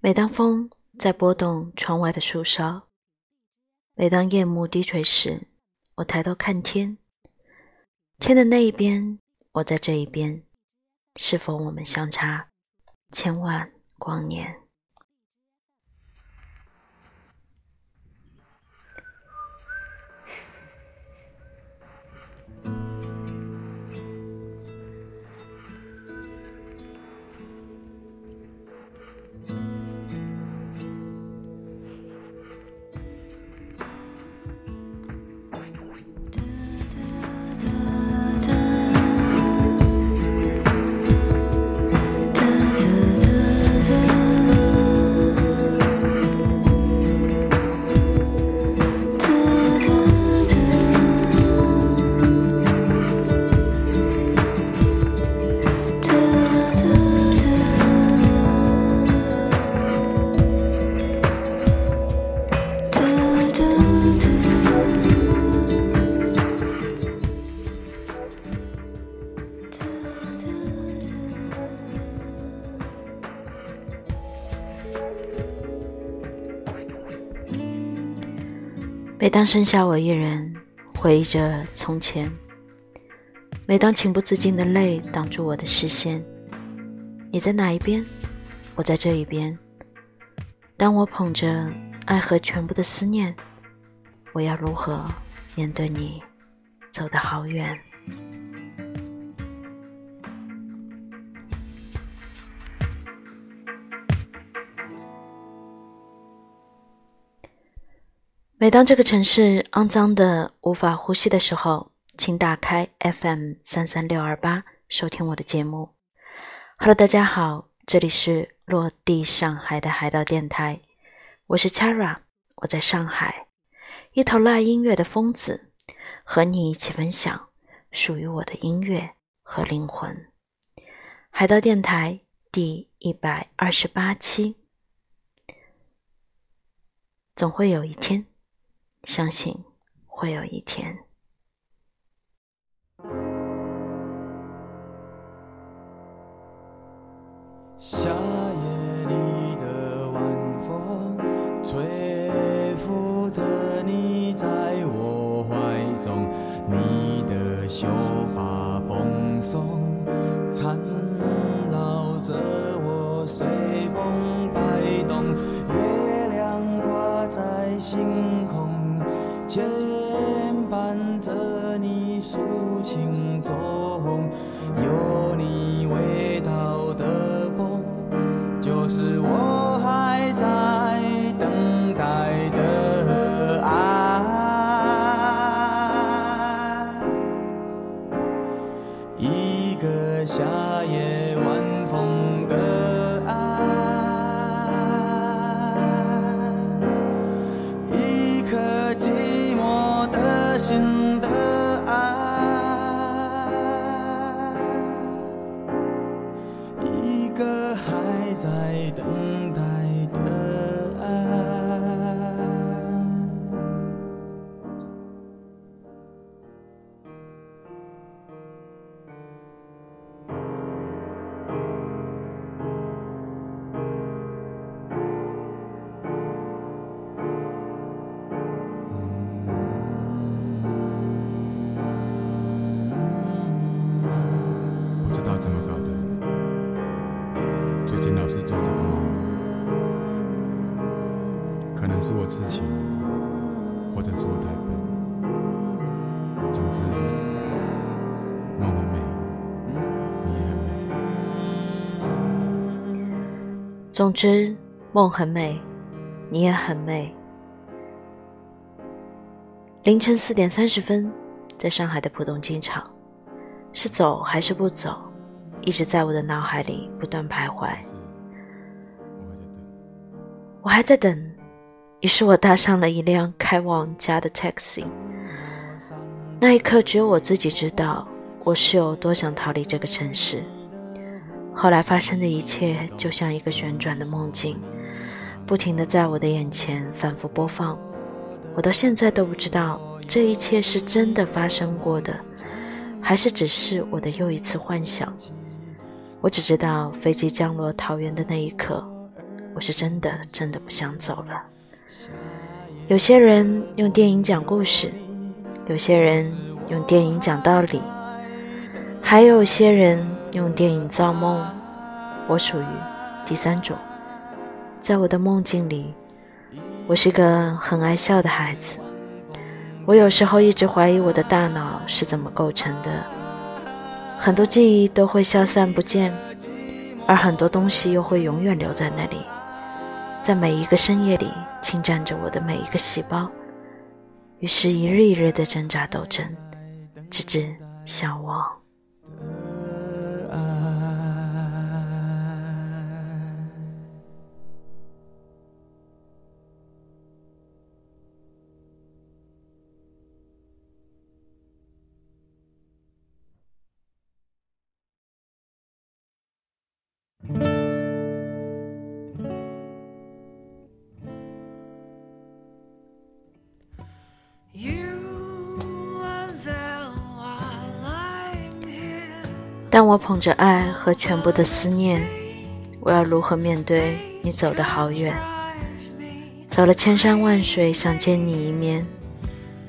每当风在拨动窗外的树梢，每当夜幕低垂时，我抬头看天，天的那一边，我在这一边，是否我们相差千万光年？当剩下我一人，回忆着从前；每当情不自禁的泪挡住我的视线，你在哪一边？我在这一边。当我捧着爱和全部的思念，我要如何面对你走得好远？每当这个城市肮脏的无法呼吸的时候，请打开 FM 三三六二八收听我的节目。Hello，大家好，这里是落地上海的海盗电台，我是 Chara，我在上海，一头辣音乐的疯子，和你一起分享属于我的音乐和灵魂。海盗电台第一百二十八期，总会有一天。相信会有一天。想或者是我太笨。总之，梦很美，你也很美。总之，梦很美，你也很美。凌晨四点三十分，在上海的浦东机场，是走还是不走，一直在我的脑海里不断徘徊。我还在等。于是我搭上了一辆开往家的 taxi。那一刻，只有我自己知道，我是有多想逃离这个城市。后来发生的一切，就像一个旋转的梦境，不停的在我的眼前反复播放。我到现在都不知道，这一切是真的发生过的，还是只是我的又一次幻想。我只知道，飞机降落桃园的那一刻，我是真的真的不想走了。有些人用电影讲故事，有些人用电影讲道理，还有些人用电影造梦。我属于第三种。在我的梦境里，我是个很爱笑的孩子。我有时候一直怀疑我的大脑是怎么构成的，很多记忆都会消散不见，而很多东西又会永远留在那里，在每一个深夜里侵占着我的每一个细胞，于是，一日一日的挣扎斗争，直至消亡。当我捧着爱和全部的思念，我要如何面对你走的好远？走了千山万水，想见你一面，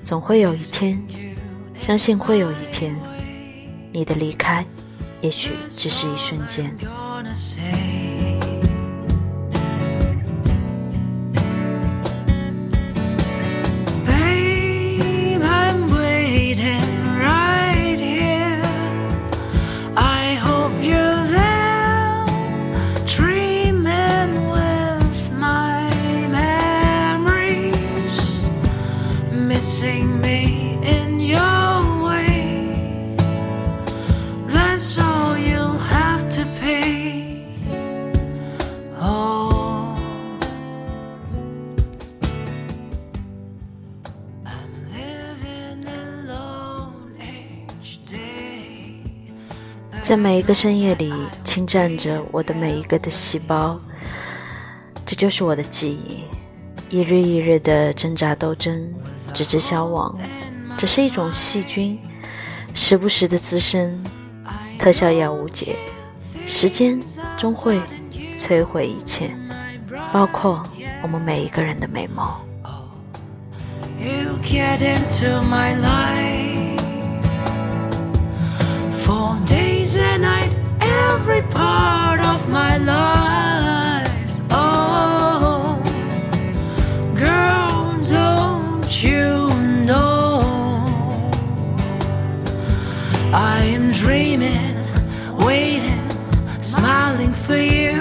总会有一天，相信会有一天，你的离开，也许只是一瞬间。在每一个深夜里，侵占着我的每一个的细胞，这就是我的记忆。一日一日的挣扎斗争，直至消亡，只是一种细菌，时不时的滋生，特效药无解，时间终会摧毁一切，包括我们每一个人的美梦。Every part of my life. Oh, girl, don't you know? I am dreaming, waiting, smiling for you.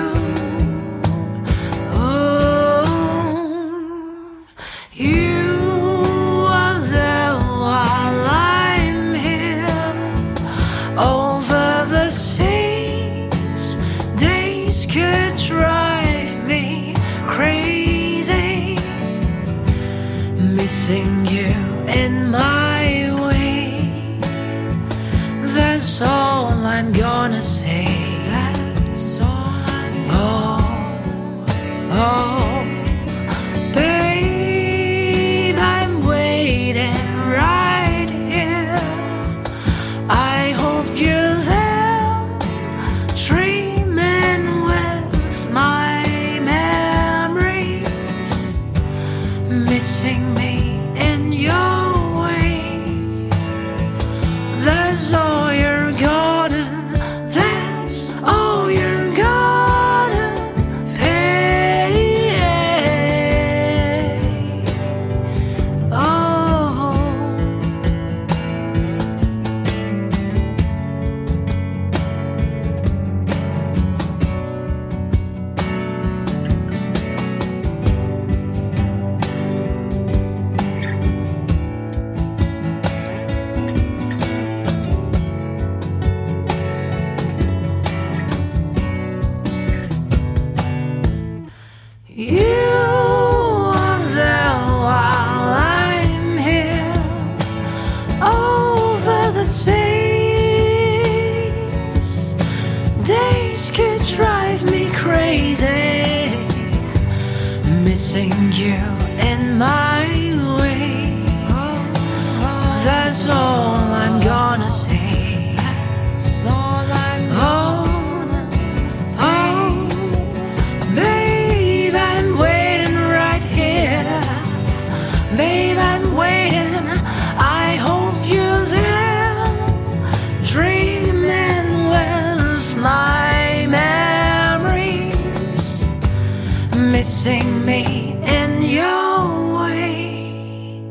missing me in your way.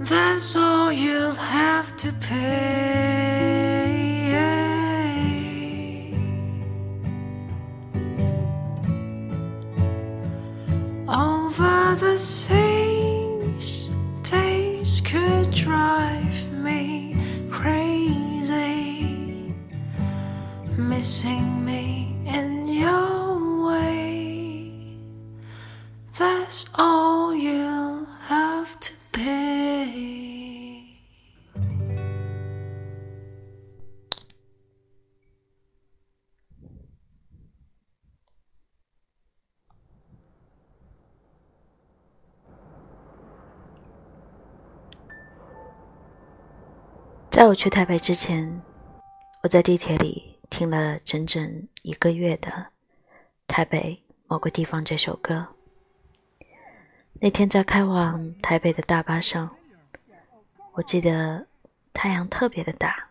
That's all you'll have to pay. 在我去台北之前，我在地铁里听了整整一个月的《台北某个地方》这首歌。那天在开往台北的大巴上，我记得太阳特别的大，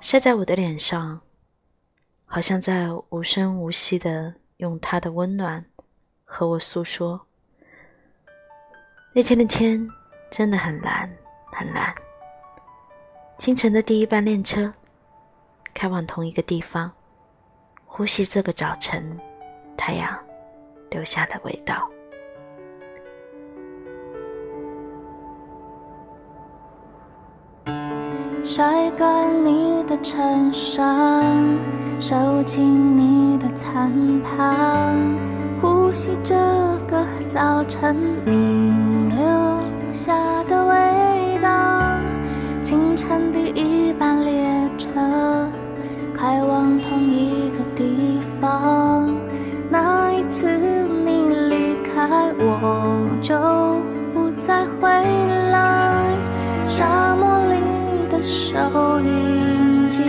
晒在我的脸上，好像在无声无息的用它的温暖和我诉说。那天的天真的很蓝，很蓝。清晨的第一班列车，开往同一个地方，呼吸这个早晨太阳留下的味道。晒干你的衬衫，收起你的餐盘，呼吸这个早晨你留下的味道。清晨第一班列车，开往同一个地方。那一次你离开，我就不再回来。沙漠里的收音机，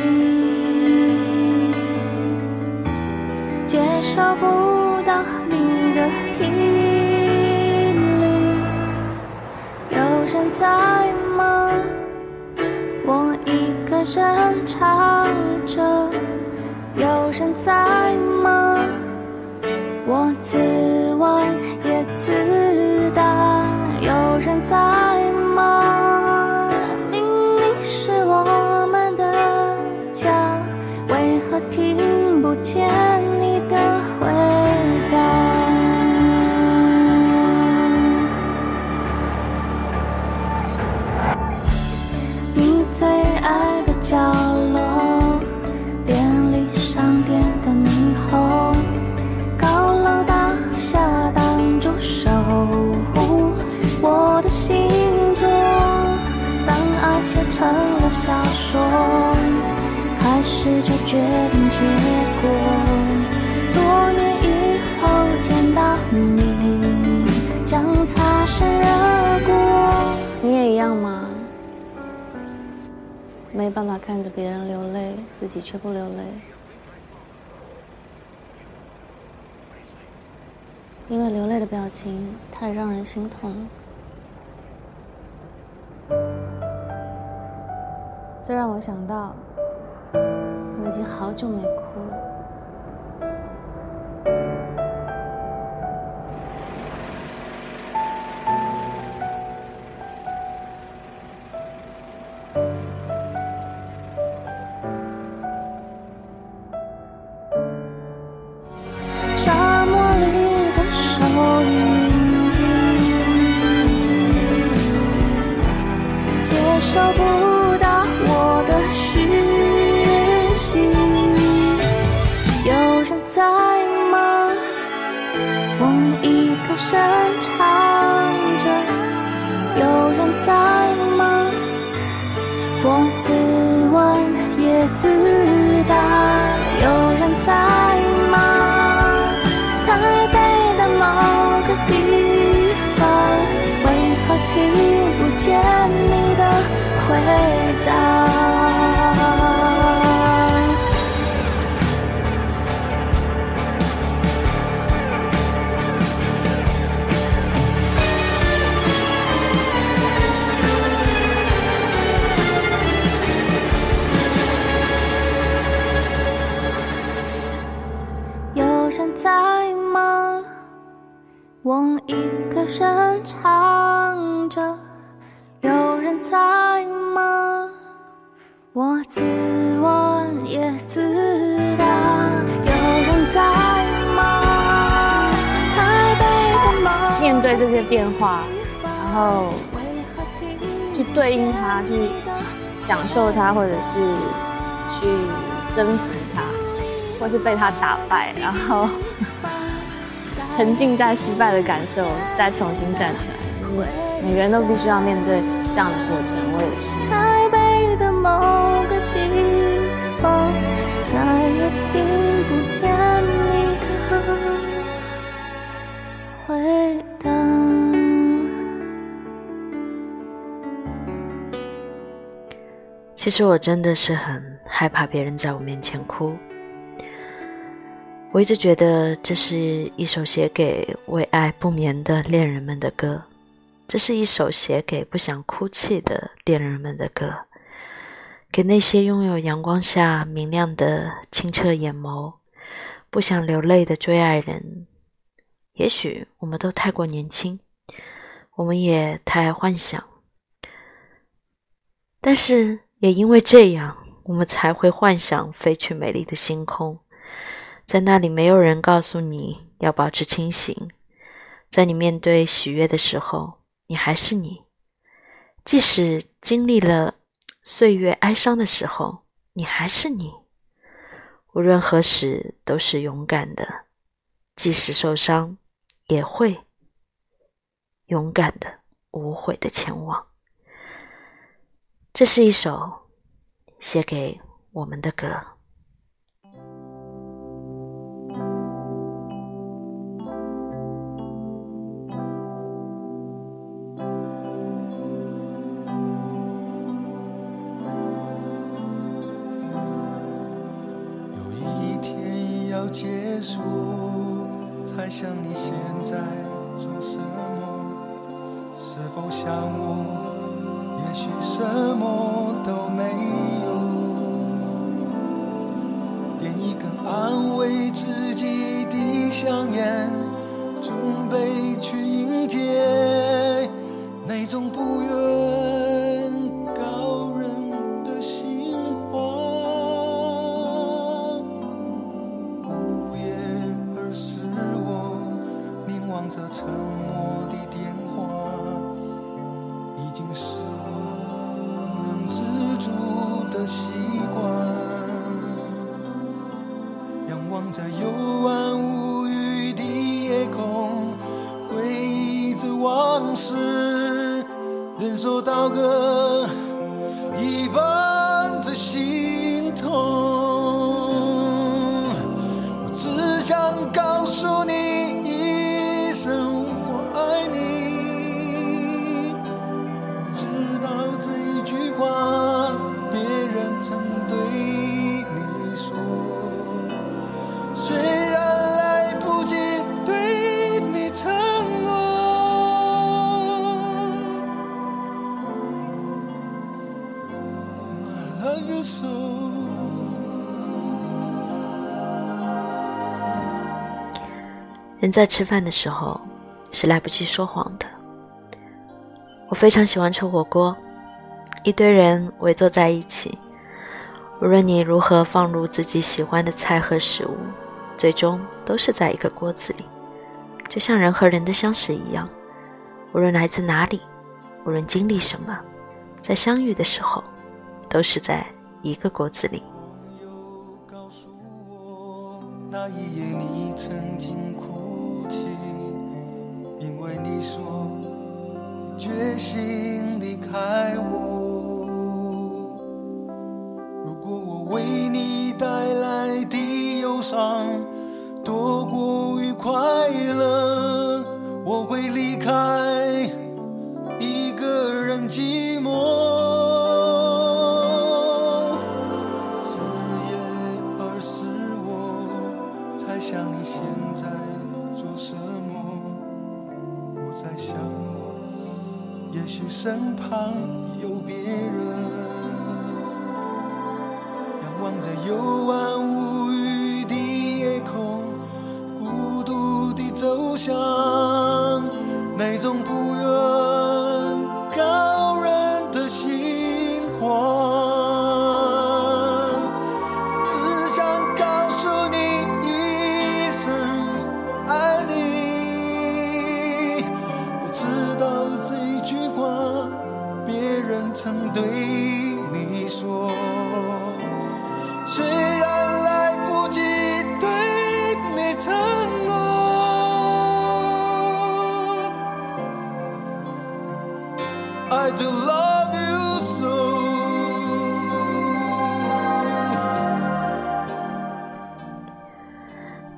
接收不到你的频率。有人在？一个人唱着，有人在吗？我自问也自答，有人在吗？明明是我们的家，为何听不见开始就决定结果。多年以后见到你，将擦身而过。你也一样吗？没办法看着别人流泪，自己却不流泪，因为流泪的表情太让人心痛了。这让我想到，已经好久没哭了。自我自问也自答，有人在吗？台北的某的变化，然后去对应它，去享受它，或者是去征服它，或是被它打败，然后沉浸在失败的感受，再重新站起来。就是每个人都必须要面对这样的过程，我也是。也听不见你的回答。其实我真的是很害怕别人在我面前哭。我一直觉得这是一首写给为爱不眠的恋人们的歌，这是一首写给不想哭泣的恋人们的歌，给那些拥有阳光下明亮的清澈眼眸、不想流泪的追爱人。也许我们都太过年轻，我们也太爱幻想，但是也因为这样，我们才会幻想飞去美丽的星空。在那里，没有人告诉你要保持清醒。在你面对喜悦的时候，你还是你；即使经历了岁月哀伤的时候，你还是你。无论何时，都是勇敢的；即使受伤，也会勇敢的、无悔的前往。这是一首写给我们的歌。要结束，猜想你现在做什么？是否像我？也许什么都没有。点一根安慰自己的香烟，准备去迎接那种不愿在吃饭的时候是来不及说谎的。我非常喜欢吃火锅，一堆人围坐在一起，无论你如何放入自己喜欢的菜和食物，最终都是在一个锅子里，就像人和人的相识一样。无论来自哪里，无论经历什么，在相遇的时候，都是在一个锅子里。那一夜你曾经哭，你说决心离开我。如果我为你带来的忧伤多过于快乐，我会离开，身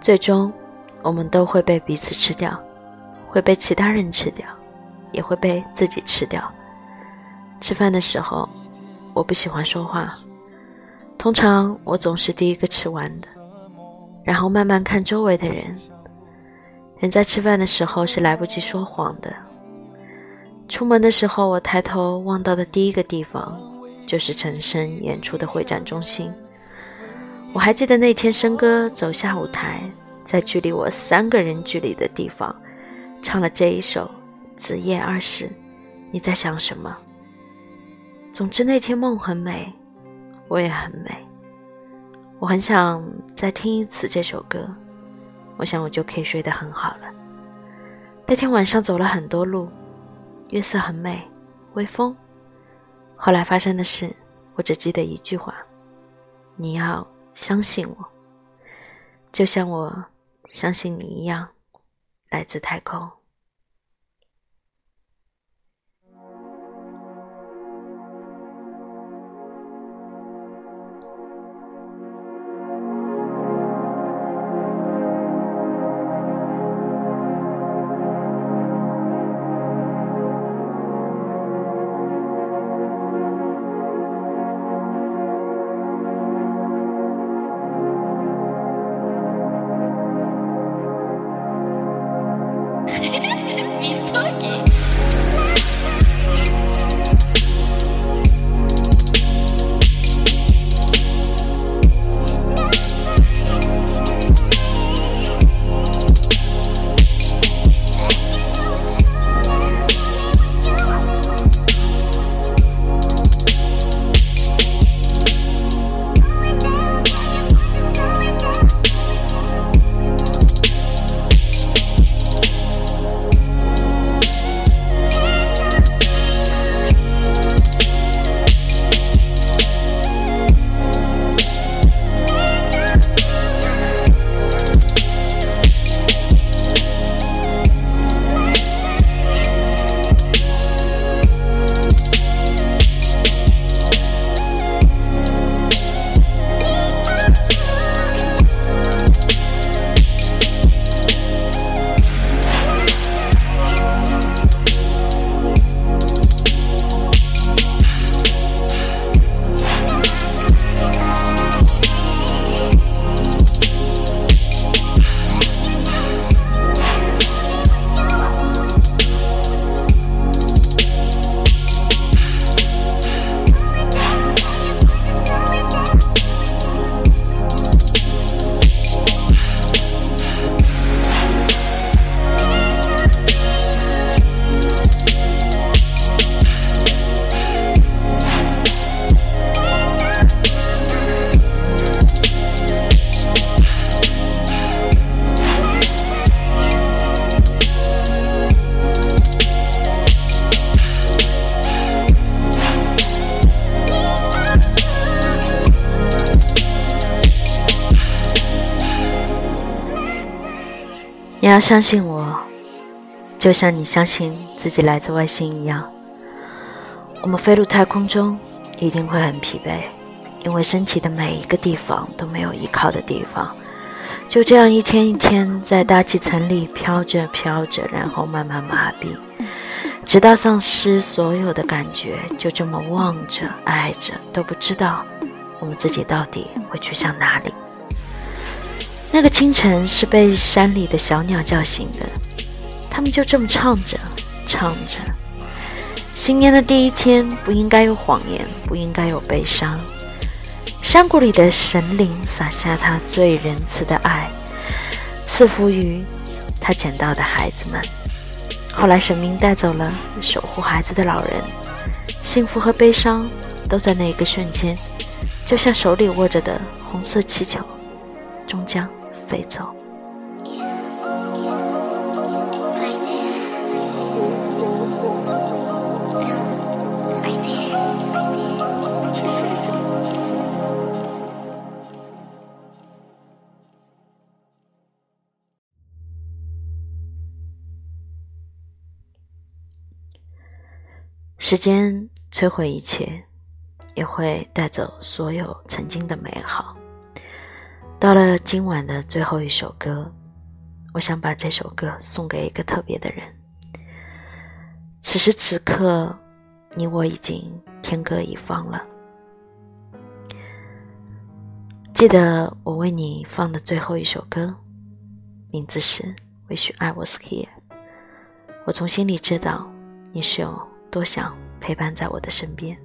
最终，我们都会被彼此吃掉，会被其他人吃掉，也会被自己吃掉。吃饭的时候，我不喜欢说话，通常我总是第一个吃完的，然后慢慢看周围的人。人在吃饭的时候是来不及说谎的。出门的时候，我抬头望到的第一个地方就是陈升演出的会展中心。我还记得那天申哥走下舞台，在距离我三个人距离的地方，唱了这一首《子夜二时》。你在想什么？总之那天梦很美，我也很美。我很想再听一次这首歌，我想我就可以睡得很好了。那天晚上走了很多路。月色很美，微风。后来发生的事，我只记得一句话：你要相信我，就像我相信你一样，来自太空。要相信我，就像你相信自己来自外星一样。我们飞入太空中一定会很疲惫，因为身体的每一个地方都没有依靠的地方。就这样一天一天在大气层里飘着飘着，然后慢慢麻痹，直到丧失所有的感觉，就这么望着爱着，都不知道我们自己到底会去向哪里。那个清晨是被山里的小鸟叫醒的，他们就这么唱着，唱着。新年的第一天不应该有谎言，不应该有悲伤。山谷里的神灵洒下他最仁慈的爱，赐福于他捡到的孩子们。后来神明带走了守护孩子的老人，幸福和悲伤都在那一个瞬间，就像手里握着的红色气球，终将。飞走。时间摧毁一切，也会带走所有曾经的美好。到了今晚的最后一首歌，我想把这首歌送给一个特别的人。此时此刻，你我已经天各一方了。记得我为你放的最后一首歌，名字是《Wish I Was Here》。我从心里知道你是有多想陪伴在我的身边。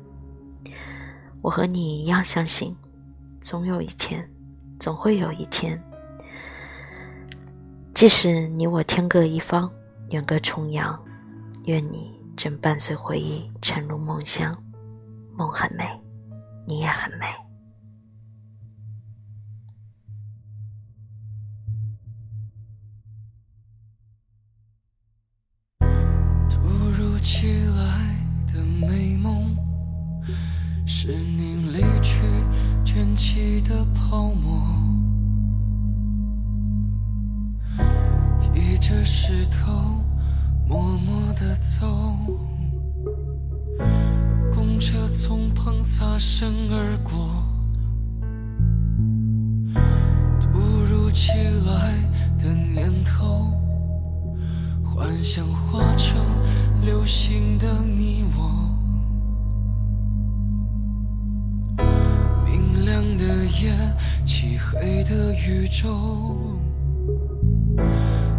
我和你一样相信，总有一天，总会有一天，即使你我天各一方，远隔重洋，愿你正伴随回忆沉入梦乡。梦很美，你也很美。突如其来的美梦，是你离去卷起的泡沫。提着石头，默默的走，公车从旁擦身而过。突如其来的念头。幻想化成流星的你我，的夜，漆黑的宇宙，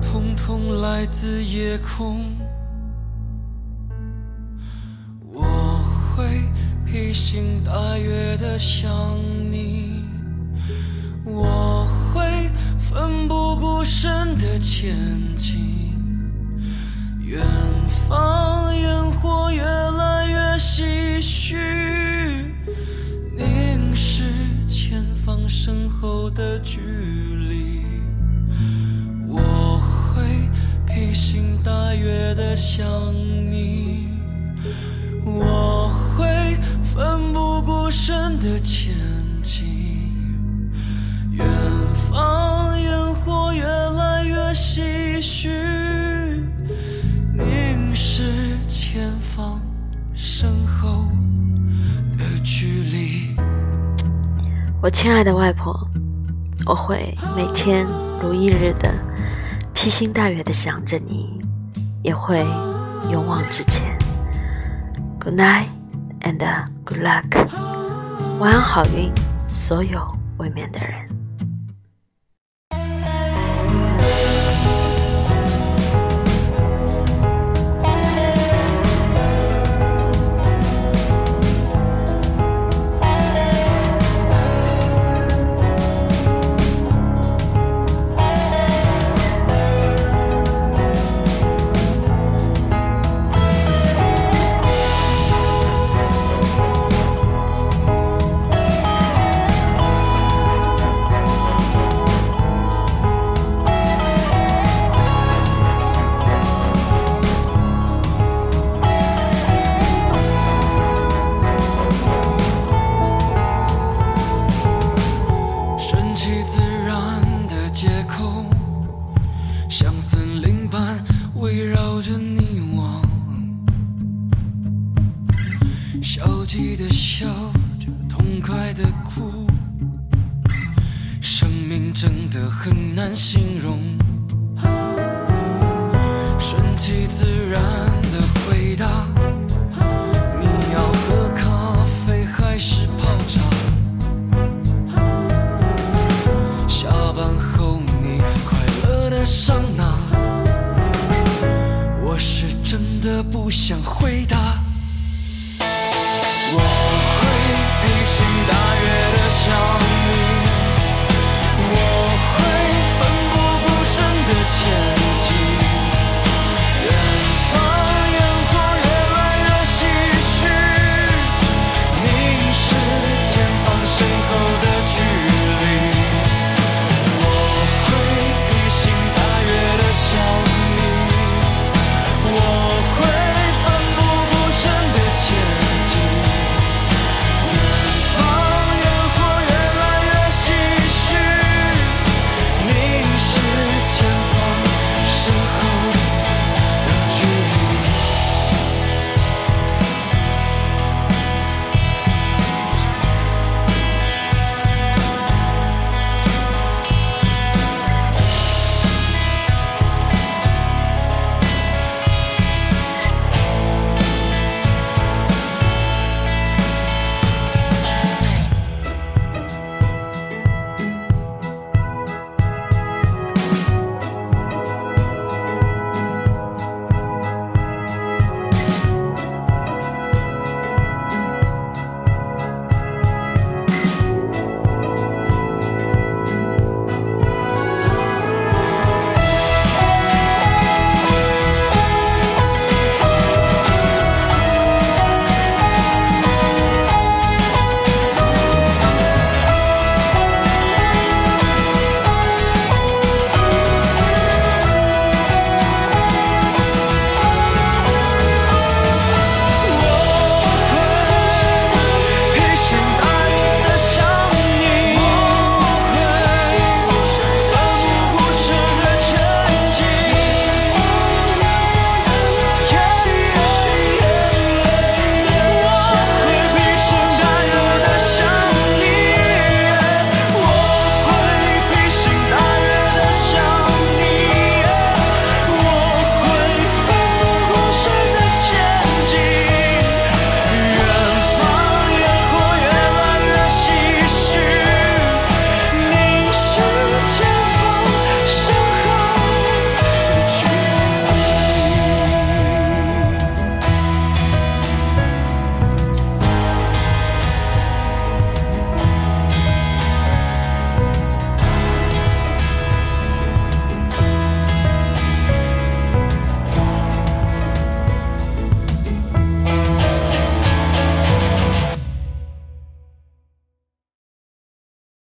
统统来自夜空。我会披星戴月的想你，我会奋不顾身的前进。远方身后的距离。我会披星戴月的想你，我会奋不顾身的前进。远方我亲爱的外婆，我会每天如一日的披星戴月的想着你，也会勇往直前。Good night and good luck，晚安好运，所有未眠的人。不想回答。我会披星戴月的想